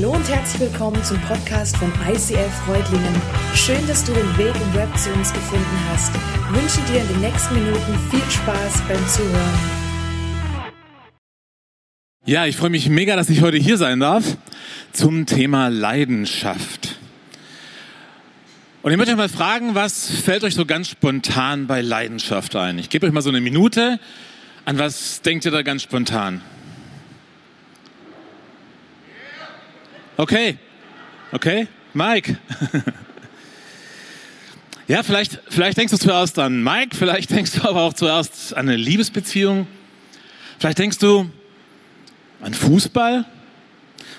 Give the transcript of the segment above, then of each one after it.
Hallo und herzlich willkommen zum Podcast von ICF Freudlingen. Schön, dass du den Weg im Web zu uns gefunden hast. Ich wünsche dir in den nächsten Minuten viel Spaß beim Zuhören. Ja, ich freue mich mega, dass ich heute hier sein darf zum Thema Leidenschaft. Und ich möchte euch mal fragen, was fällt euch so ganz spontan bei Leidenschaft ein? Ich gebe euch mal so eine Minute. An was denkt ihr da ganz spontan? Okay, okay, Mike. ja, vielleicht, vielleicht denkst du zuerst an Mike, vielleicht denkst du aber auch zuerst an eine Liebesbeziehung. Vielleicht denkst du an Fußball,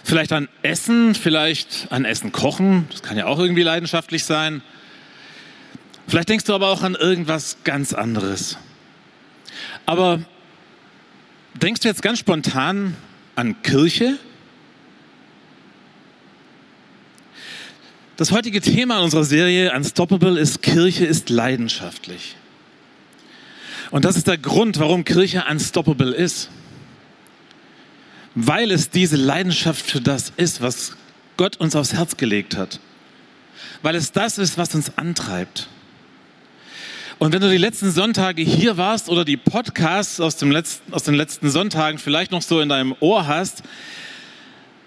vielleicht an Essen, vielleicht an Essen kochen. Das kann ja auch irgendwie leidenschaftlich sein. Vielleicht denkst du aber auch an irgendwas ganz anderes. Aber denkst du jetzt ganz spontan an Kirche? Das heutige Thema unserer Serie Unstoppable ist Kirche ist leidenschaftlich. Und das ist der Grund, warum Kirche unstoppable ist. Weil es diese Leidenschaft für das ist, was Gott uns aufs Herz gelegt hat. Weil es das ist, was uns antreibt. Und wenn du die letzten Sonntage hier warst oder die Podcasts aus, dem letzten, aus den letzten Sonntagen vielleicht noch so in deinem Ohr hast,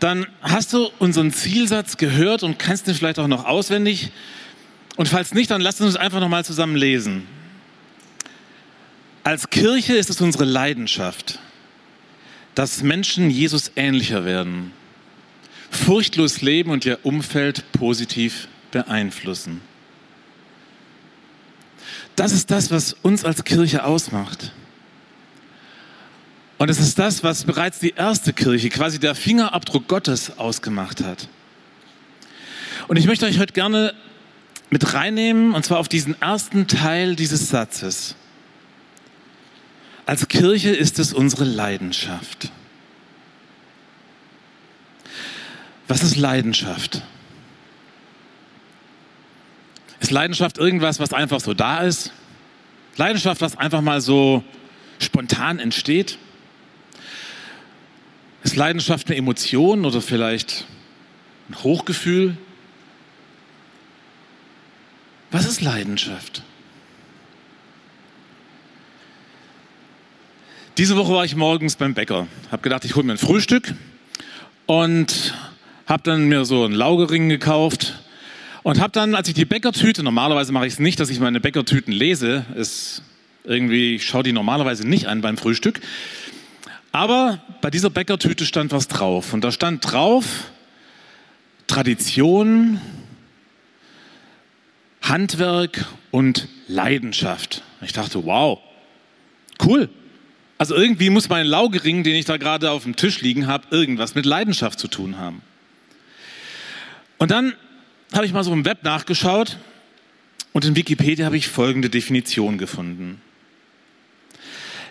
dann hast du unseren Zielsatz gehört und kannst ihn vielleicht auch noch auswendig. Und falls nicht, dann lass uns einfach noch mal zusammen lesen. Als Kirche ist es unsere Leidenschaft, dass Menschen Jesus ähnlicher werden, furchtlos leben und ihr Umfeld positiv beeinflussen. Das ist das, was uns als Kirche ausmacht. Und es ist das, was bereits die erste Kirche, quasi der Fingerabdruck Gottes ausgemacht hat. Und ich möchte euch heute gerne mit reinnehmen, und zwar auf diesen ersten Teil dieses Satzes. Als Kirche ist es unsere Leidenschaft. Was ist Leidenschaft? Ist Leidenschaft irgendwas, was einfach so da ist? Leidenschaft, was einfach mal so spontan entsteht? Ist Leidenschaft eine Emotion oder vielleicht ein Hochgefühl? Was ist Leidenschaft? Diese Woche war ich morgens beim Bäcker, habe gedacht, ich hole mir ein Frühstück und habe dann mir so einen Laugering gekauft und habe dann, als ich die Bäckertüte, normalerweise mache ich es nicht, dass ich meine Bäckertüten lese, ist irgendwie, ich schaue die normalerweise nicht an beim Frühstück, aber bei dieser Bäckertüte stand was drauf. Und da stand drauf Tradition, Handwerk und Leidenschaft. Ich dachte, wow, cool. Also irgendwie muss mein Laugering, den ich da gerade auf dem Tisch liegen habe, irgendwas mit Leidenschaft zu tun haben. Und dann habe ich mal so im Web nachgeschaut und in Wikipedia habe ich folgende Definition gefunden.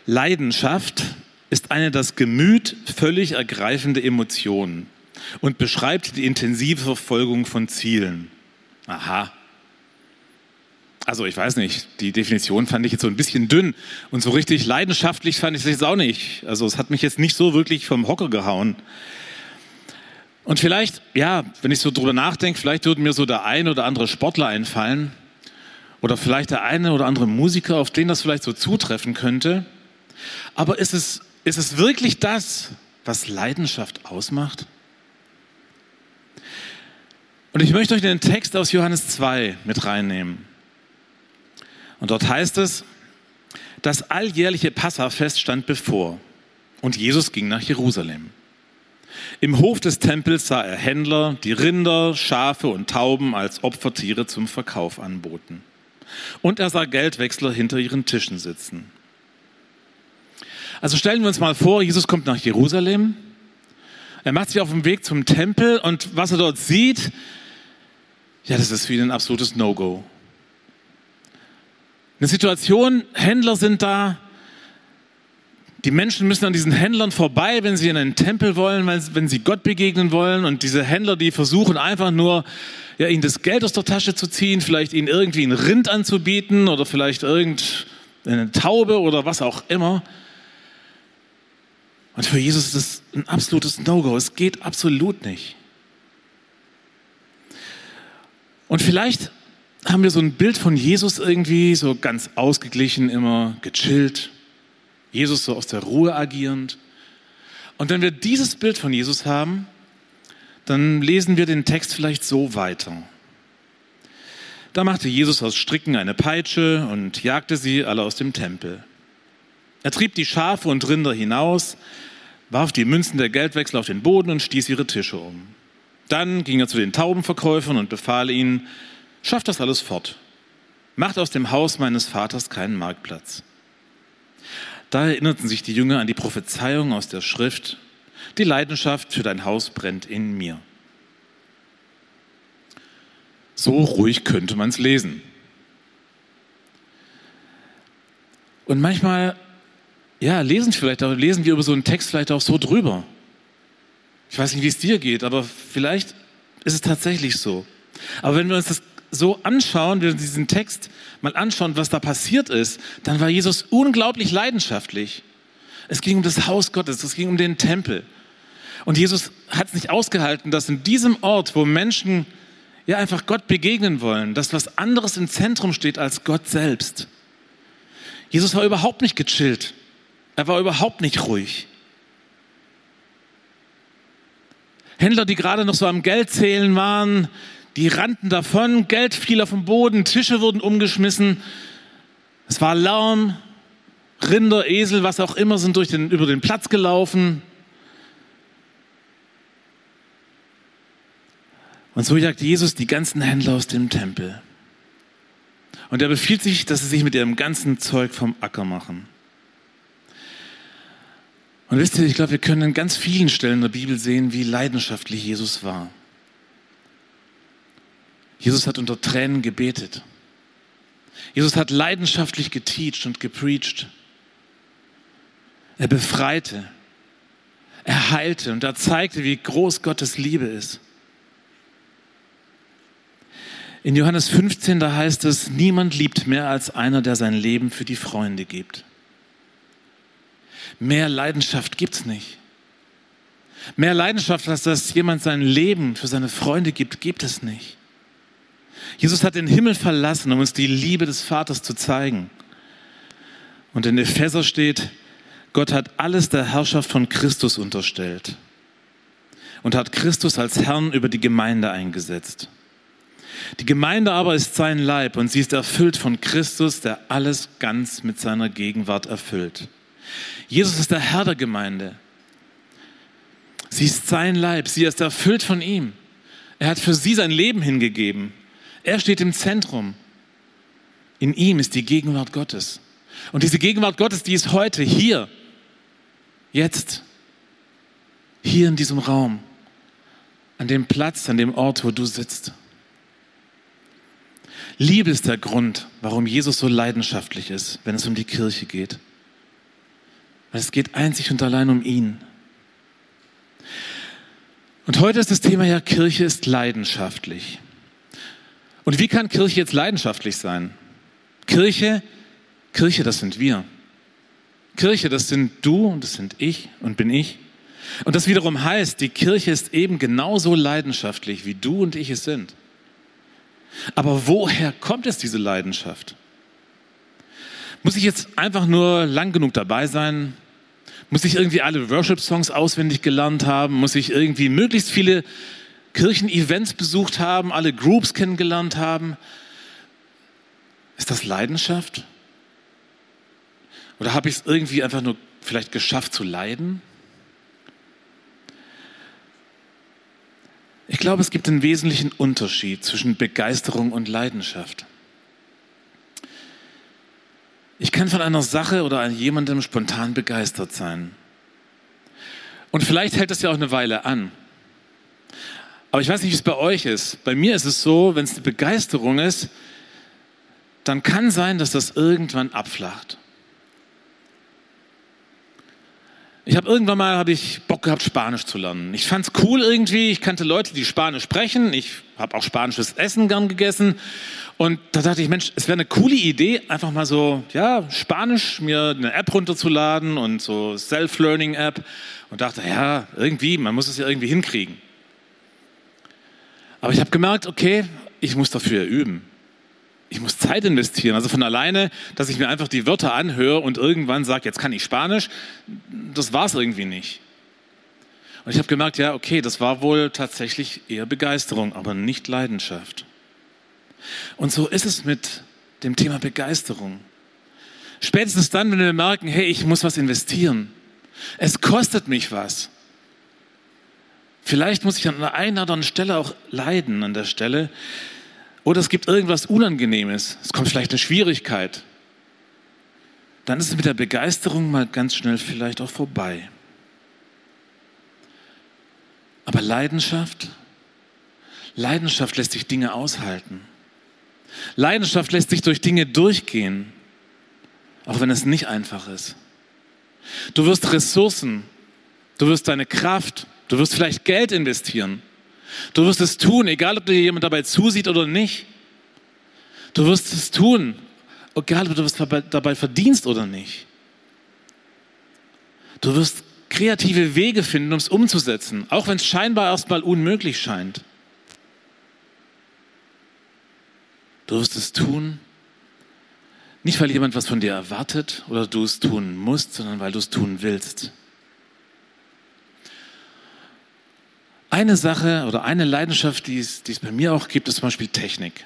Leidenschaft ist eine das Gemüt völlig ergreifende Emotion und beschreibt die intensive Verfolgung von Zielen. Aha. Also ich weiß nicht, die Definition fand ich jetzt so ein bisschen dünn und so richtig leidenschaftlich fand ich es jetzt auch nicht. Also es hat mich jetzt nicht so wirklich vom Hocker gehauen. Und vielleicht, ja, wenn ich so drüber nachdenke, vielleicht würde mir so der ein oder andere Sportler einfallen oder vielleicht der eine oder andere Musiker, auf den das vielleicht so zutreffen könnte. Aber ist es ist es wirklich das, was Leidenschaft ausmacht? Und ich möchte euch den Text aus Johannes 2 mit reinnehmen. Und dort heißt es, das alljährliche Passafest stand bevor und Jesus ging nach Jerusalem. Im Hof des Tempels sah er Händler, die Rinder, Schafe und Tauben als Opfertiere zum Verkauf anboten. Und er sah Geldwechsler hinter ihren Tischen sitzen. Also stellen wir uns mal vor, Jesus kommt nach Jerusalem. Er macht sich auf den Weg zum Tempel und was er dort sieht, ja, das ist ihn ein absolutes No-Go. Eine Situation, Händler sind da, die Menschen müssen an diesen Händlern vorbei, wenn sie in einen Tempel wollen, wenn sie Gott begegnen wollen. Und diese Händler, die versuchen einfach nur, ja, ihnen das Geld aus der Tasche zu ziehen, vielleicht ihnen irgendwie ein Rind anzubieten oder vielleicht irgendeine Taube oder was auch immer. Und für Jesus ist das ein absolutes No-Go. Es geht absolut nicht. Und vielleicht haben wir so ein Bild von Jesus irgendwie, so ganz ausgeglichen, immer gechillt. Jesus so aus der Ruhe agierend. Und wenn wir dieses Bild von Jesus haben, dann lesen wir den Text vielleicht so weiter. Da machte Jesus aus Stricken eine Peitsche und jagte sie alle aus dem Tempel. Er trieb die Schafe und Rinder hinaus, warf die Münzen der Geldwechsel auf den Boden und stieß ihre Tische um. Dann ging er zu den Taubenverkäufern und befahl ihnen, schafft das alles fort. Macht aus dem Haus meines Vaters keinen Marktplatz. Da erinnerten sich die Jünger an die Prophezeiung aus der Schrift, die Leidenschaft für dein Haus brennt in mir. So ruhig könnte man es lesen. Und manchmal, ja, lesen, vielleicht lesen wir über so einen Text vielleicht auch so drüber. Ich weiß nicht, wie es dir geht, aber vielleicht ist es tatsächlich so. Aber wenn wir uns das so anschauen, wenn wir diesen Text mal anschauen, was da passiert ist, dann war Jesus unglaublich leidenschaftlich. Es ging um das Haus Gottes, es ging um den Tempel. Und Jesus hat es nicht ausgehalten, dass in diesem Ort, wo Menschen ja einfach Gott begegnen wollen, dass was anderes im Zentrum steht als Gott selbst. Jesus war überhaupt nicht gechillt. Er war überhaupt nicht ruhig. Händler, die gerade noch so am Geldzählen waren, die rannten davon, Geld fiel auf den Boden, Tische wurden umgeschmissen. Es war Lärm, Rinder, Esel, was auch immer sind durch den, über den Platz gelaufen. Und so jagt Jesus die ganzen Händler aus dem Tempel. Und er befiehlt sich, dass sie sich mit ihrem ganzen Zeug vom Acker machen. Und wisst ihr, ich glaube, wir können in ganz vielen Stellen der Bibel sehen, wie leidenschaftlich Jesus war. Jesus hat unter Tränen gebetet. Jesus hat leidenschaftlich geteacht und gepreacht. Er befreite, er heilte und er zeigte, wie groß Gottes Liebe ist. In Johannes 15, da heißt es, niemand liebt mehr als einer, der sein Leben für die Freunde gibt. Mehr Leidenschaft gibt es nicht. Mehr Leidenschaft, als dass jemand sein Leben für seine Freunde gibt, gibt es nicht. Jesus hat den Himmel verlassen, um uns die Liebe des Vaters zu zeigen. Und in Epheser steht, Gott hat alles der Herrschaft von Christus unterstellt und hat Christus als Herrn über die Gemeinde eingesetzt. Die Gemeinde aber ist sein Leib und sie ist erfüllt von Christus, der alles ganz mit seiner Gegenwart erfüllt. Jesus ist der Herr der Gemeinde. Sie ist sein Leib, sie ist erfüllt von ihm. Er hat für sie sein Leben hingegeben. Er steht im Zentrum. In ihm ist die Gegenwart Gottes. Und diese Gegenwart Gottes, die ist heute hier, jetzt, hier in diesem Raum, an dem Platz, an dem Ort, wo du sitzt. Liebe ist der Grund, warum Jesus so leidenschaftlich ist, wenn es um die Kirche geht. Weil es geht einzig und allein um ihn. Und heute ist das Thema ja, Kirche ist leidenschaftlich. Und wie kann Kirche jetzt leidenschaftlich sein? Kirche, Kirche, das sind wir. Kirche, das sind du und das sind ich und bin ich. Und das wiederum heißt, die Kirche ist eben genauso leidenschaftlich, wie du und ich es sind. Aber woher kommt es, diese Leidenschaft? Muss ich jetzt einfach nur lang genug dabei sein? Muss ich irgendwie alle Worship-Songs auswendig gelernt haben? Muss ich irgendwie möglichst viele Kirchen-Events besucht haben, alle Groups kennengelernt haben. Ist das Leidenschaft? Oder habe ich es irgendwie einfach nur vielleicht geschafft zu leiden? Ich glaube, es gibt einen wesentlichen Unterschied zwischen Begeisterung und Leidenschaft. Ich kann von einer Sache oder an jemandem spontan begeistert sein. Und vielleicht hält das ja auch eine Weile an. Aber ich weiß nicht, wie es bei euch ist. Bei mir ist es so, wenn es eine Begeisterung ist, dann kann sein, dass das irgendwann abflacht. Ich habe irgendwann mal hab ich Bock gehabt, Spanisch zu lernen. Ich fand es cool irgendwie. Ich kannte Leute, die Spanisch sprechen. Ich habe auch spanisches Essen gern gegessen. Und da dachte ich, Mensch, es wäre eine coole Idee, einfach mal so, ja, Spanisch, mir eine App runterzuladen und so Self-Learning-App. Und dachte, ja, irgendwie, man muss es ja irgendwie hinkriegen. Aber ich habe gemerkt, okay, ich muss dafür üben. Ich muss Zeit investieren. Also von alleine, dass ich mir einfach die Wörter anhöre und irgendwann sage, jetzt kann ich Spanisch, das war es irgendwie nicht. Und ich habe gemerkt, ja, okay, das war wohl tatsächlich eher Begeisterung, aber nicht Leidenschaft. Und so ist es mit dem Thema Begeisterung. Spätestens dann, wenn wir merken, hey, ich muss was investieren. Es kostet mich was. Vielleicht muss ich an einer oder anderen Stelle auch leiden an der Stelle. Oder es gibt irgendwas Unangenehmes. Es kommt vielleicht eine Schwierigkeit. Dann ist es mit der Begeisterung mal ganz schnell vielleicht auch vorbei. Aber Leidenschaft, Leidenschaft lässt sich Dinge aushalten. Leidenschaft lässt sich durch Dinge durchgehen, auch wenn es nicht einfach ist. Du wirst Ressourcen, du wirst deine Kraft, du wirst vielleicht Geld investieren. Du wirst es tun, egal ob dir jemand dabei zusieht oder nicht. Du wirst es tun, egal ob du was dabei verdienst oder nicht. Du wirst kreative Wege finden, um es umzusetzen, auch wenn es scheinbar erstmal unmöglich scheint. Du wirst es tun, nicht weil jemand was von dir erwartet oder du es tun musst, sondern weil du es tun willst. Eine Sache oder eine Leidenschaft, die es, die es bei mir auch gibt, ist zum Beispiel Technik.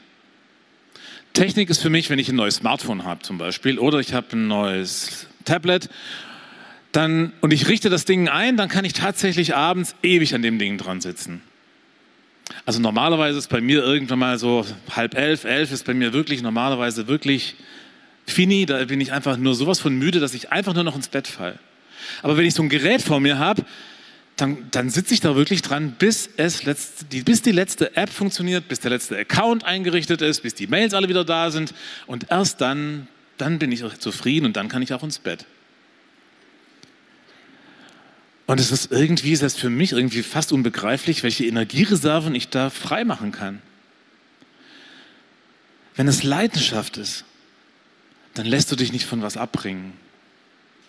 Technik ist für mich, wenn ich ein neues Smartphone habe zum Beispiel oder ich habe ein neues Tablet dann, und ich richte das Ding ein, dann kann ich tatsächlich abends ewig an dem Ding dran sitzen. Also normalerweise ist bei mir irgendwann mal so halb elf, elf ist bei mir wirklich normalerweise wirklich fini. Da bin ich einfach nur sowas von müde, dass ich einfach nur noch ins Bett falle. Aber wenn ich so ein Gerät vor mir habe, dann, dann sitze ich da wirklich dran, bis, es letzt, die, bis die letzte App funktioniert, bis der letzte Account eingerichtet ist, bis die Mails alle wieder da sind. Und erst dann, dann bin ich zufrieden und dann kann ich auch ins Bett. Und es ist irgendwie, selbst für mich irgendwie fast unbegreiflich, welche Energiereserven ich da freimachen kann. Wenn es Leidenschaft ist, dann lässt du dich nicht von was abbringen.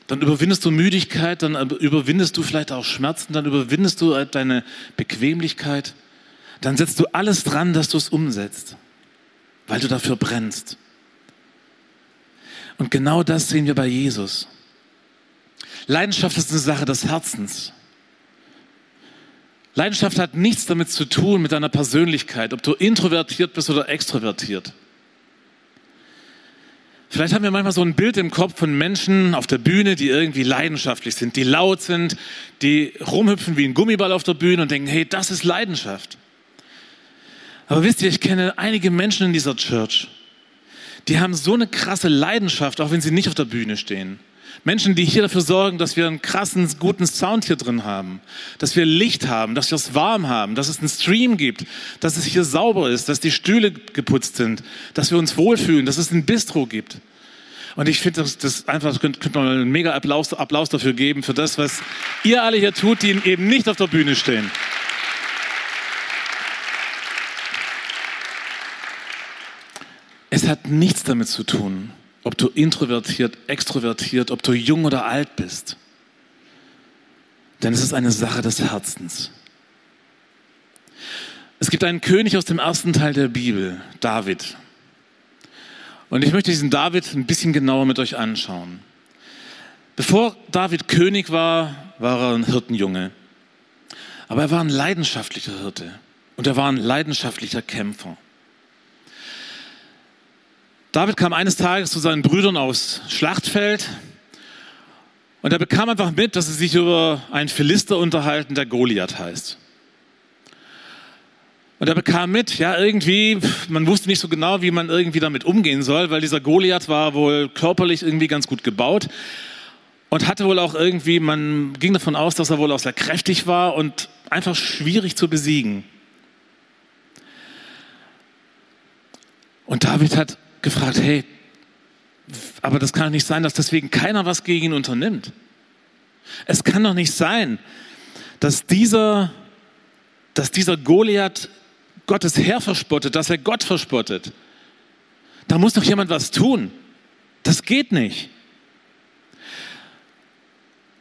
Dann überwindest du Müdigkeit, dann überwindest du vielleicht auch Schmerzen, dann überwindest du deine Bequemlichkeit. Dann setzt du alles dran, dass du es umsetzt, weil du dafür brennst. Und genau das sehen wir bei Jesus. Leidenschaft ist eine Sache des Herzens. Leidenschaft hat nichts damit zu tun mit deiner Persönlichkeit, ob du introvertiert bist oder extrovertiert. Vielleicht haben wir manchmal so ein Bild im Kopf von Menschen auf der Bühne, die irgendwie leidenschaftlich sind, die laut sind, die rumhüpfen wie ein Gummiball auf der Bühne und denken, hey, das ist Leidenschaft. Aber wisst ihr, ich kenne einige Menschen in dieser Church, die haben so eine krasse Leidenschaft, auch wenn sie nicht auf der Bühne stehen. Menschen, die hier dafür sorgen, dass wir einen krassen, guten Sound hier drin haben, dass wir Licht haben, dass wir es warm haben, dass es einen Stream gibt, dass es hier sauber ist, dass die Stühle geputzt sind, dass wir uns wohlfühlen, dass es ein Bistro gibt. Und ich finde, das, das einfach, könnte, könnte man einen mega Applaus, Applaus dafür geben, für das, was ihr alle hier tut, die eben nicht auf der Bühne stehen. Es hat nichts damit zu tun, ob du introvertiert, extrovertiert, ob du jung oder alt bist. Denn es ist eine Sache des Herzens. Es gibt einen König aus dem ersten Teil der Bibel, David. Und ich möchte diesen David ein bisschen genauer mit euch anschauen. Bevor David König war, war er ein Hirtenjunge. Aber er war ein leidenschaftlicher Hirte und er war ein leidenschaftlicher Kämpfer. David kam eines Tages zu seinen Brüdern aufs Schlachtfeld und er bekam einfach mit, dass sie sich über einen Philister unterhalten, der Goliath heißt. Und er bekam mit, ja, irgendwie, man wusste nicht so genau, wie man irgendwie damit umgehen soll, weil dieser Goliath war wohl körperlich irgendwie ganz gut gebaut und hatte wohl auch irgendwie, man ging davon aus, dass er wohl auch sehr kräftig war und einfach schwierig zu besiegen. Und David hat gefragt, hey, aber das kann doch nicht sein, dass deswegen keiner was gegen ihn unternimmt. Es kann doch nicht sein, dass dieser, dass dieser Goliath Gottes Herr verspottet, dass er Gott verspottet. Da muss doch jemand was tun. Das geht nicht.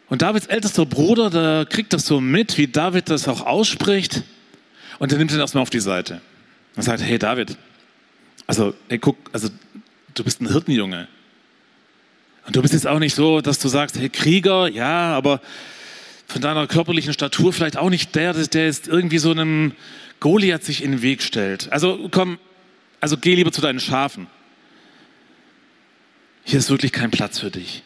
Und Davids ältester Bruder, der kriegt das so mit, wie David das auch ausspricht, und er nimmt ihn erstmal auf die Seite. Und sagt, hey David, also, hey, guck, also du bist ein Hirtenjunge. Und du bist jetzt auch nicht so, dass du sagst, hey Krieger, ja, aber von deiner körperlichen Statur vielleicht auch nicht der, der jetzt irgendwie so einem Goliath sich in den Weg stellt. Also komm, also geh lieber zu deinen Schafen. Hier ist wirklich kein Platz für dich.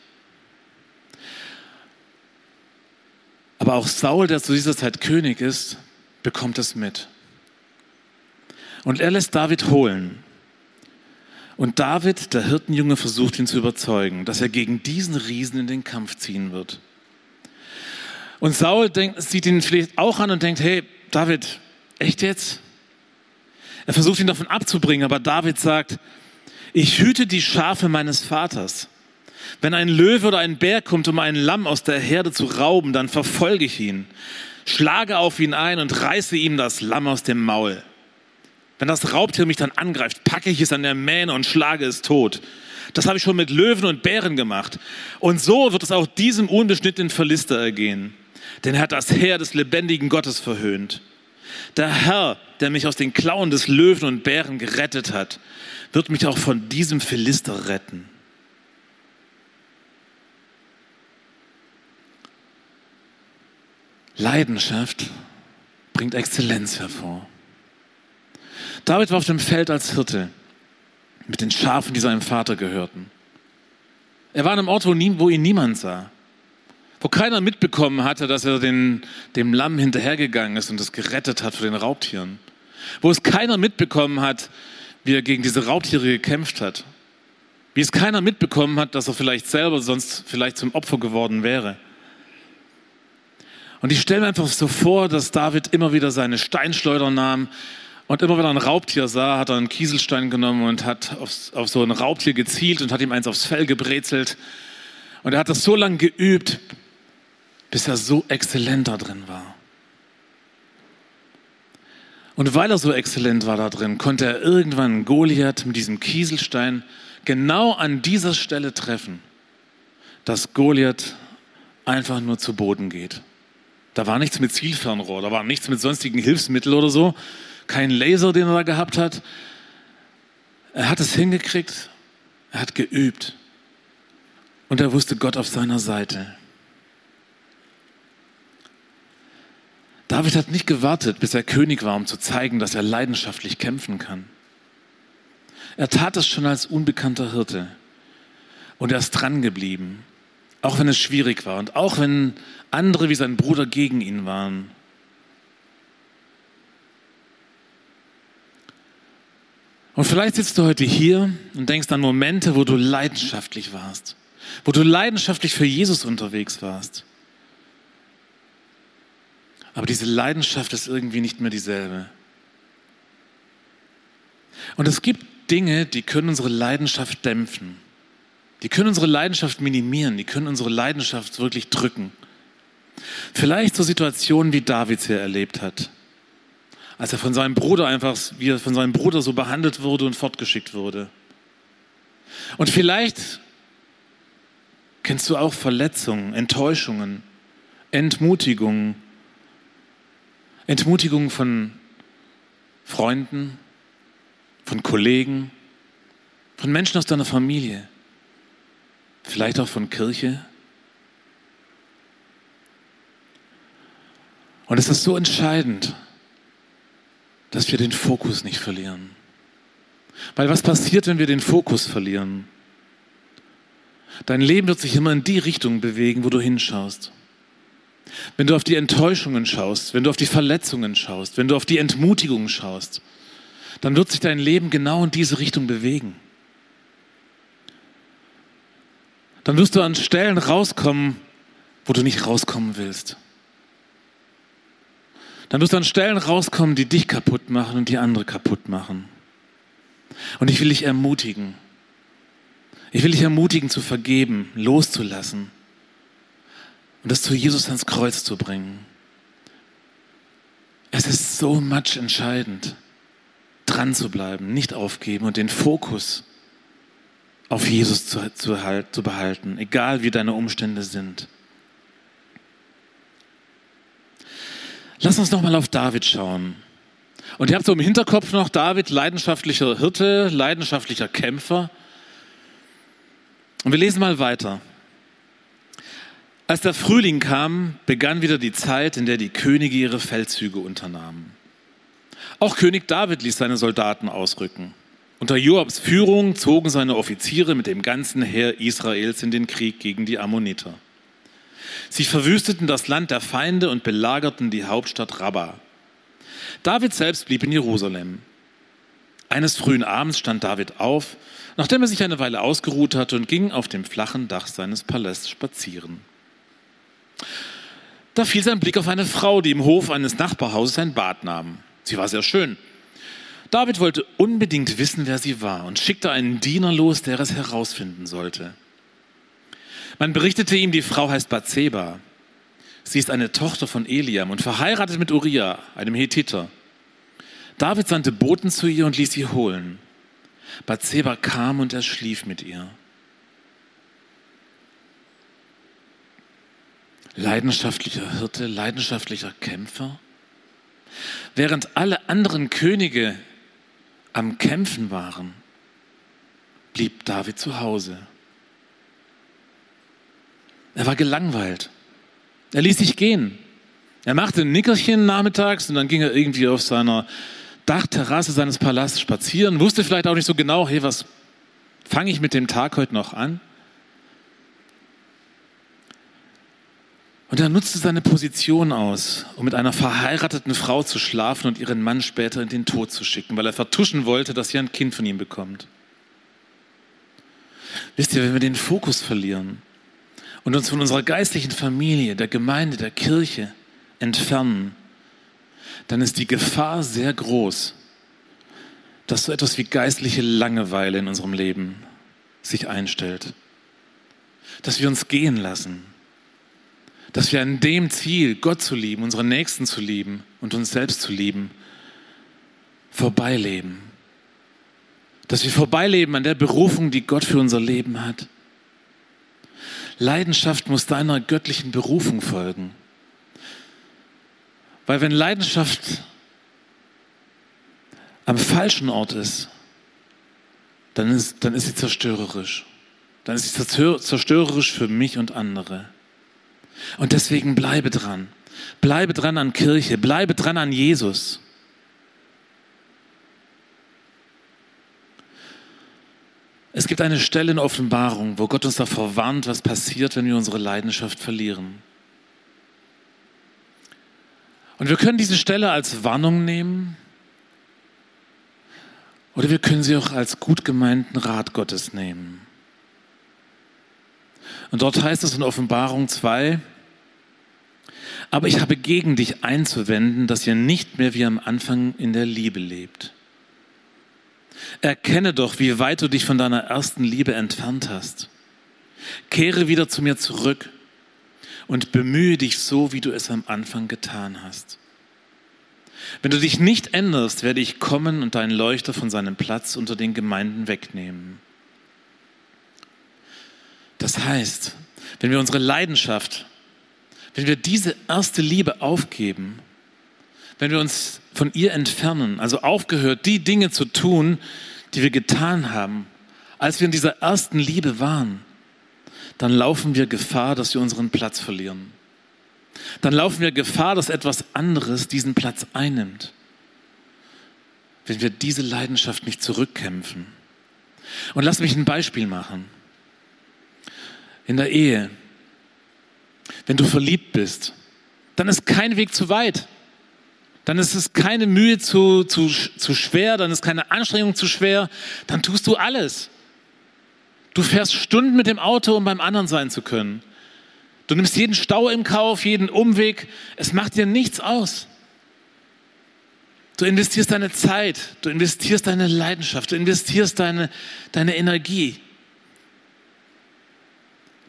Aber auch Saul, der zu dieser Zeit König ist, bekommt es mit. Und er lässt David holen. Und David, der Hirtenjunge, versucht ihn zu überzeugen, dass er gegen diesen Riesen in den Kampf ziehen wird. Und Saul denkt, sieht ihn vielleicht auch an und denkt, hey, David, echt jetzt? Er versucht ihn davon abzubringen, aber David sagt, ich hüte die Schafe meines Vaters. Wenn ein Löwe oder ein Bär kommt, um ein Lamm aus der Herde zu rauben, dann verfolge ich ihn, schlage auf ihn ein und reiße ihm das Lamm aus dem Maul. Wenn das Raubtier mich dann angreift, packe ich es an der Mähne und schlage es tot. Das habe ich schon mit Löwen und Bären gemacht. Und so wird es auch diesem unbeschnittenen Verlister ergehen. Denn er hat das Heer des lebendigen Gottes verhöhnt. Der Herr, der mich aus den Klauen des Löwen und Bären gerettet hat, wird mich auch von diesem Philister retten. Leidenschaft bringt Exzellenz hervor. David war auf dem Feld als Hirte mit den Schafen, die seinem Vater gehörten. Er war an einem Ort, wo, ihn niemand sah, wo keiner mitbekommen hatte, dass er den, dem Lamm hinterhergegangen ist und es gerettet hat vor den Raubtieren, wo es keiner mitbekommen hat, wie er gegen diese Raubtiere gekämpft hat, wie es keiner mitbekommen hat, dass er vielleicht selber sonst vielleicht zum Opfer geworden wäre. Und ich stelle mir einfach so vor, dass David immer wieder seine Steinschleuder nahm und immer wenn er ein Raubtier sah, hat er einen Kieselstein genommen und hat aufs, auf so ein Raubtier gezielt und hat ihm eins aufs Fell gebrezelt. Und er hat das so lange geübt, bis er so exzellent da drin war. Und weil er so exzellent war da drin, konnte er irgendwann Goliath mit diesem Kieselstein genau an dieser Stelle treffen, dass Goliath einfach nur zu Boden geht. Da war nichts mit Zielfernrohr, da war nichts mit sonstigen Hilfsmitteln oder so, kein Laser, den er da gehabt hat. Er hat es hingekriegt, er hat geübt und er wusste Gott auf seiner Seite. David hat nicht gewartet, bis er König war, um zu zeigen, dass er leidenschaftlich kämpfen kann. Er tat es schon als unbekannter Hirte und er ist dran geblieben, auch wenn es schwierig war und auch wenn andere wie sein Bruder gegen ihn waren. Und vielleicht sitzt du heute hier und denkst an Momente, wo du leidenschaftlich warst, wo du leidenschaftlich für Jesus unterwegs warst. Aber diese Leidenschaft ist irgendwie nicht mehr dieselbe. Und es gibt Dinge, die können unsere Leidenschaft dämpfen. Die können unsere Leidenschaft minimieren, die können unsere Leidenschaft wirklich drücken. Vielleicht so Situationen, wie David hier erlebt hat. Als er von seinem Bruder einfach, wie er von seinem Bruder so behandelt wurde und fortgeschickt wurde. Und vielleicht kennst du auch Verletzungen, Enttäuschungen, Entmutigungen, Entmutigungen von Freunden, von Kollegen, von Menschen aus deiner Familie, vielleicht auch von Kirche. Und es ist so entscheidend, dass wir den Fokus nicht verlieren. Weil was passiert, wenn wir den Fokus verlieren? Dein Leben wird sich immer in die Richtung bewegen, wo du hinschaust. Wenn du auf die Enttäuschungen schaust, wenn du auf die Verletzungen schaust, wenn du auf die Entmutigung schaust, dann wird sich dein Leben genau in diese Richtung bewegen. Dann wirst du an Stellen rauskommen, wo du nicht rauskommen willst. Dann wirst du an Stellen rauskommen, die dich kaputt machen und die andere kaputt machen. Und ich will dich ermutigen. Ich will dich ermutigen zu vergeben, loszulassen und das zu Jesus ans Kreuz zu bringen. Es ist so much entscheidend, dran zu bleiben, nicht aufgeben und den Fokus auf Jesus zu, zu, halt, zu behalten, egal wie deine Umstände sind. Lass uns nochmal auf David schauen. Und ihr habt so im Hinterkopf noch David, leidenschaftlicher Hirte, leidenschaftlicher Kämpfer. Und wir lesen mal weiter. Als der Frühling kam, begann wieder die Zeit, in der die Könige ihre Feldzüge unternahmen. Auch König David ließ seine Soldaten ausrücken. Unter Joabs Führung zogen seine Offiziere mit dem ganzen Heer Israels in den Krieg gegen die Ammoniter. Sie verwüsteten das Land der Feinde und belagerten die Hauptstadt Rabbah. David selbst blieb in Jerusalem. Eines frühen Abends stand David auf, nachdem er sich eine Weile ausgeruht hatte und ging auf dem flachen Dach seines Palästs spazieren. Da fiel sein Blick auf eine Frau, die im Hof eines Nachbarhauses ein Bad nahm. Sie war sehr schön. David wollte unbedingt wissen, wer sie war und schickte einen Diener los, der es herausfinden sollte. Man berichtete ihm, die Frau heißt Bathseba. Sie ist eine Tochter von Eliam und verheiratet mit Uriah, einem Hethiter. David sandte Boten zu ihr und ließ sie holen. Bathseba kam und er schlief mit ihr. Leidenschaftlicher Hirte, leidenschaftlicher Kämpfer. Während alle anderen Könige am Kämpfen waren, blieb David zu Hause. Er war gelangweilt. Er ließ sich gehen. Er machte ein Nickerchen nachmittags und dann ging er irgendwie auf seiner Dachterrasse seines Palasts spazieren, wusste vielleicht auch nicht so genau, hey, was fange ich mit dem Tag heute noch an? Und er nutzte seine Position aus, um mit einer verheirateten Frau zu schlafen und ihren Mann später in den Tod zu schicken, weil er vertuschen wollte, dass sie ein Kind von ihm bekommt. Wisst ihr, wenn wir den Fokus verlieren, und uns von unserer geistlichen Familie, der Gemeinde, der Kirche entfernen, dann ist die Gefahr sehr groß, dass so etwas wie geistliche Langeweile in unserem Leben sich einstellt. Dass wir uns gehen lassen. Dass wir an dem Ziel, Gott zu lieben, unseren Nächsten zu lieben und uns selbst zu lieben, vorbeileben. Dass wir vorbeileben an der Berufung, die Gott für unser Leben hat. Leidenschaft muss deiner göttlichen Berufung folgen. Weil wenn Leidenschaft am falschen Ort ist, dann ist, dann ist sie zerstörerisch. Dann ist sie zerstörerisch für mich und andere. Und deswegen bleibe dran. Bleibe dran an Kirche. Bleibe dran an Jesus. Es gibt eine Stelle in Offenbarung, wo Gott uns davor warnt, was passiert, wenn wir unsere Leidenschaft verlieren. Und wir können diese Stelle als Warnung nehmen oder wir können sie auch als gut gemeinten Rat Gottes nehmen. Und dort heißt es in Offenbarung 2, aber ich habe gegen dich einzuwenden, dass ihr nicht mehr wie am Anfang in der Liebe lebt. Erkenne doch, wie weit du dich von deiner ersten Liebe entfernt hast. Kehre wieder zu mir zurück und bemühe dich so, wie du es am Anfang getan hast. Wenn du dich nicht änderst, werde ich kommen und deinen Leuchter von seinem Platz unter den Gemeinden wegnehmen. Das heißt, wenn wir unsere Leidenschaft, wenn wir diese erste Liebe aufgeben, wenn wir uns von ihr entfernen, also aufgehört, die Dinge zu tun, die wir getan haben, als wir in dieser ersten Liebe waren, dann laufen wir Gefahr, dass wir unseren Platz verlieren. Dann laufen wir Gefahr, dass etwas anderes diesen Platz einnimmt. Wenn wir diese Leidenschaft nicht zurückkämpfen. Und lass mich ein Beispiel machen. In der Ehe, wenn du verliebt bist, dann ist kein Weg zu weit dann ist es keine Mühe zu, zu, zu schwer, dann ist keine Anstrengung zu schwer, dann tust du alles. Du fährst Stunden mit dem Auto, um beim anderen sein zu können. Du nimmst jeden Stau im Kauf, jeden Umweg. Es macht dir nichts aus. Du investierst deine Zeit, du investierst deine Leidenschaft, du investierst deine, deine Energie.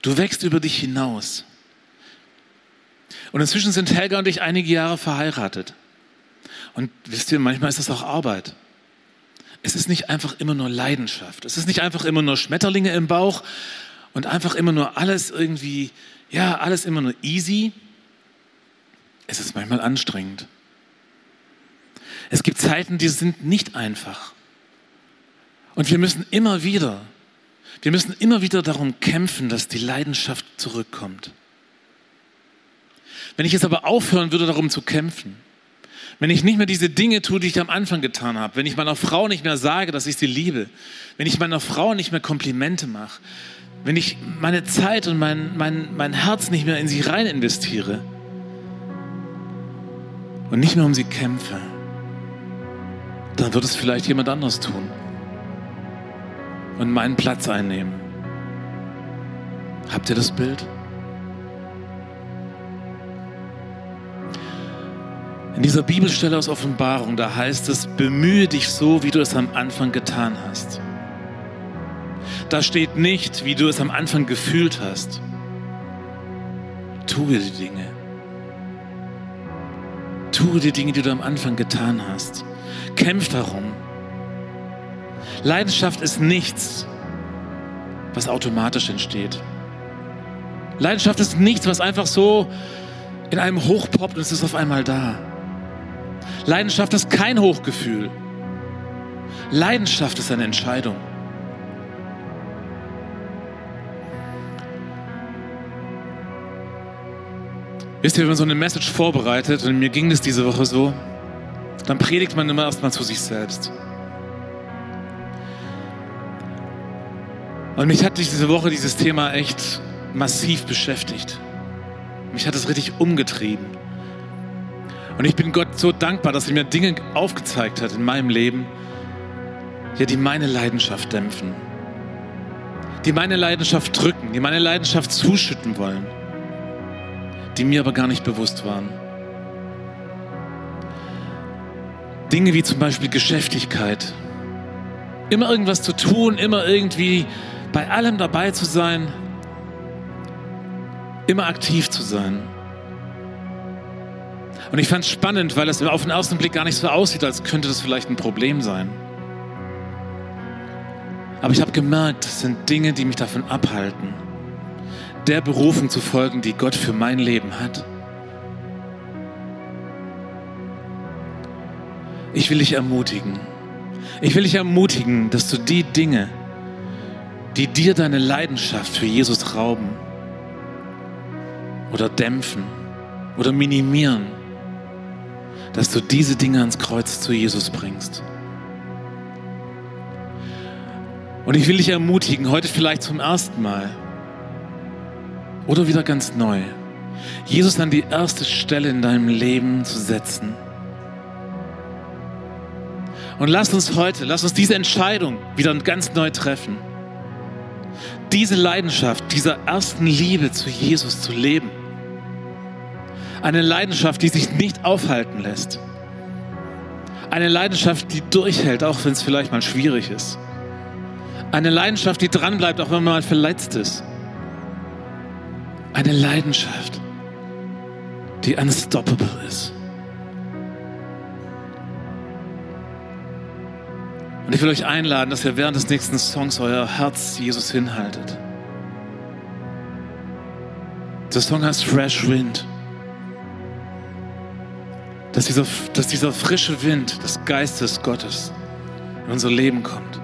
Du wächst über dich hinaus. Und inzwischen sind Helga und ich einige Jahre verheiratet. Und wisst ihr, manchmal ist das auch Arbeit. Es ist nicht einfach immer nur Leidenschaft. Es ist nicht einfach immer nur Schmetterlinge im Bauch und einfach immer nur alles irgendwie, ja, alles immer nur easy. Es ist manchmal anstrengend. Es gibt Zeiten, die sind nicht einfach. Und wir müssen immer wieder, wir müssen immer wieder darum kämpfen, dass die Leidenschaft zurückkommt. Wenn ich jetzt aber aufhören würde, darum zu kämpfen, wenn ich nicht mehr diese Dinge tue, die ich am Anfang getan habe, wenn ich meiner Frau nicht mehr sage, dass ich sie liebe, wenn ich meiner Frau nicht mehr Komplimente mache, wenn ich meine Zeit und mein, mein, mein Herz nicht mehr in sie rein investiere und nicht mehr um sie kämpfe, dann wird es vielleicht jemand anderes tun und meinen Platz einnehmen. Habt ihr das Bild? In dieser Bibelstelle aus Offenbarung, da heißt es, bemühe dich so, wie du es am Anfang getan hast. Da steht nicht, wie du es am Anfang gefühlt hast. Tue die Dinge. Tue die Dinge, die du am Anfang getan hast. Kämpf darum. Leidenschaft ist nichts, was automatisch entsteht. Leidenschaft ist nichts, was einfach so in einem hochpoppt und es ist auf einmal da. Leidenschaft ist kein Hochgefühl. Leidenschaft ist eine Entscheidung. Wisst ihr, wenn man so eine Message vorbereitet, und mir ging das diese Woche so, dann predigt man immer erstmal zu sich selbst. Und mich hat diese Woche dieses Thema echt massiv beschäftigt. Mich hat es richtig umgetrieben. Und ich bin Gott so dankbar, dass er mir Dinge aufgezeigt hat in meinem Leben, ja, die meine Leidenschaft dämpfen, die meine Leidenschaft drücken, die meine Leidenschaft zuschütten wollen, die mir aber gar nicht bewusst waren. Dinge wie zum Beispiel Geschäftigkeit, immer irgendwas zu tun, immer irgendwie bei allem dabei zu sein, immer aktiv zu sein. Und ich fand es spannend, weil es auf den ersten Blick gar nicht so aussieht, als könnte das vielleicht ein Problem sein. Aber ich habe gemerkt, es sind Dinge, die mich davon abhalten, der Berufung zu folgen, die Gott für mein Leben hat. Ich will dich ermutigen. Ich will dich ermutigen, dass du die Dinge, die dir deine Leidenschaft für Jesus rauben oder dämpfen oder minimieren, dass du diese Dinge ans Kreuz zu Jesus bringst. Und ich will dich ermutigen, heute vielleicht zum ersten Mal oder wieder ganz neu, Jesus an die erste Stelle in deinem Leben zu setzen. Und lass uns heute, lass uns diese Entscheidung wieder ganz neu treffen. Diese Leidenschaft dieser ersten Liebe zu Jesus zu leben. Eine Leidenschaft, die sich nicht aufhalten lässt. Eine Leidenschaft, die durchhält, auch wenn es vielleicht mal schwierig ist. Eine Leidenschaft, die dranbleibt, auch wenn man mal verletzt ist. Eine Leidenschaft, die unstoppable ist. Und ich will euch einladen, dass ihr während des nächsten Songs euer Herz Jesus hinhaltet. Der Song heißt Fresh Wind dass dieser, dass dieser frische Wind des Geistes Gottes in unser Leben kommt,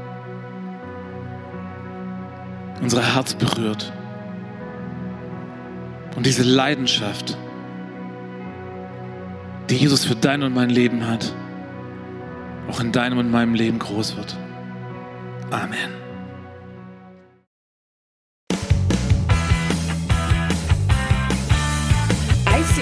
unser Herz berührt und diese Leidenschaft, die Jesus für dein und mein Leben hat, auch in deinem und meinem Leben groß wird. Amen.